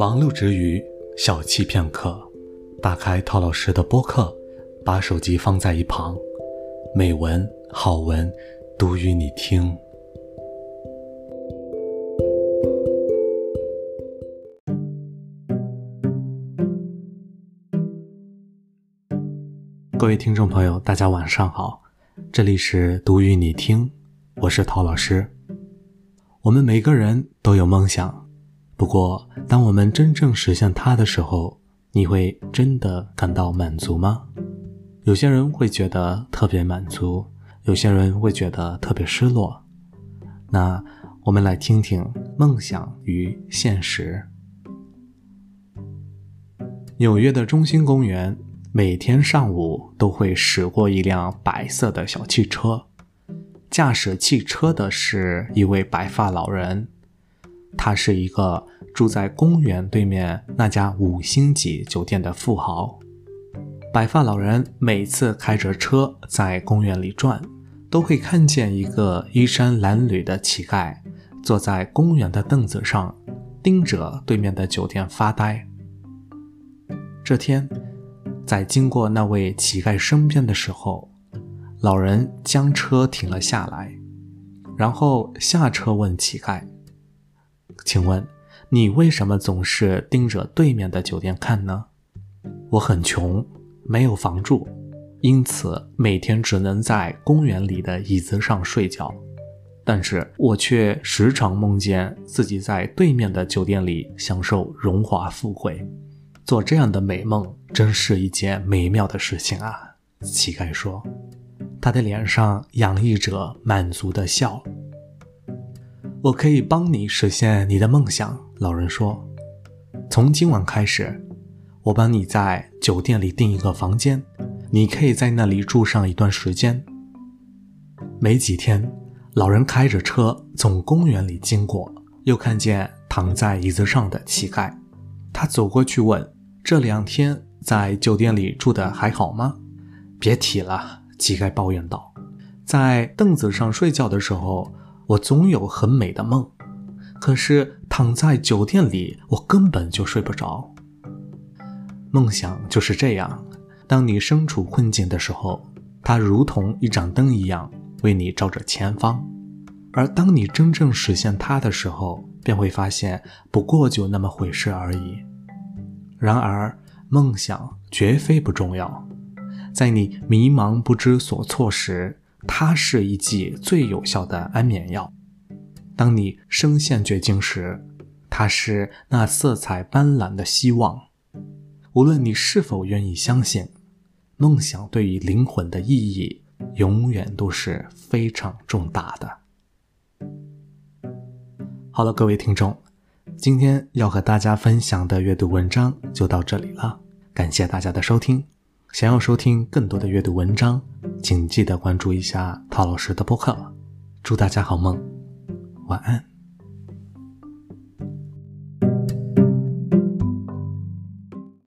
忙碌之余，小憩片刻，打开陶老师的播客，把手机放在一旁，美文好文读与你听。各位听众朋友，大家晚上好，这里是读与你听，我是陶老师。我们每个人都有梦想。不过，当我们真正实现它的时候，你会真的感到满足吗？有些人会觉得特别满足，有些人会觉得特别失落。那我们来听听梦想与现实。纽约的中心公园每天上午都会驶过一辆白色的小汽车，驾驶汽车的是一位白发老人。他是一个住在公园对面那家五星级酒店的富豪。白发老人每次开着车在公园里转，都会看见一个衣衫褴褛的乞丐坐在公园的凳子上，盯着对面的酒店发呆。这天，在经过那位乞丐身边的时候，老人将车停了下来，然后下车问乞丐。请问，你为什么总是盯着对面的酒店看呢？我很穷，没有房住，因此每天只能在公园里的椅子上睡觉。但是我却时常梦见自己在对面的酒店里享受荣华富贵。做这样的美梦，真是一件美妙的事情啊！乞丐说，他的脸上洋溢着满足的笑。我可以帮你实现你的梦想，老人说。从今晚开始，我帮你在酒店里订一个房间，你可以在那里住上一段时间。没几天，老人开着车从公园里经过，又看见躺在椅子上的乞丐。他走过去问：“这两天在酒店里住的还好吗？”“别提了。”乞丐抱怨道，“在凳子上睡觉的时候。”我总有很美的梦，可是躺在酒店里，我根本就睡不着。梦想就是这样，当你身处困境的时候，它如同一盏灯一样为你照着前方；而当你真正实现它的时候，便会发现不过就那么回事而已。然而，梦想绝非不重要，在你迷茫不知所措时。它是一剂最有效的安眠药。当你深陷绝境时，它是那色彩斑斓的希望。无论你是否愿意相信，梦想对于灵魂的意义永远都是非常重大的。好了，各位听众，今天要和大家分享的阅读文章就到这里了，感谢大家的收听。想要收听更多的阅读文章，请记得关注一下陶老师的播客。祝大家好梦，晚安。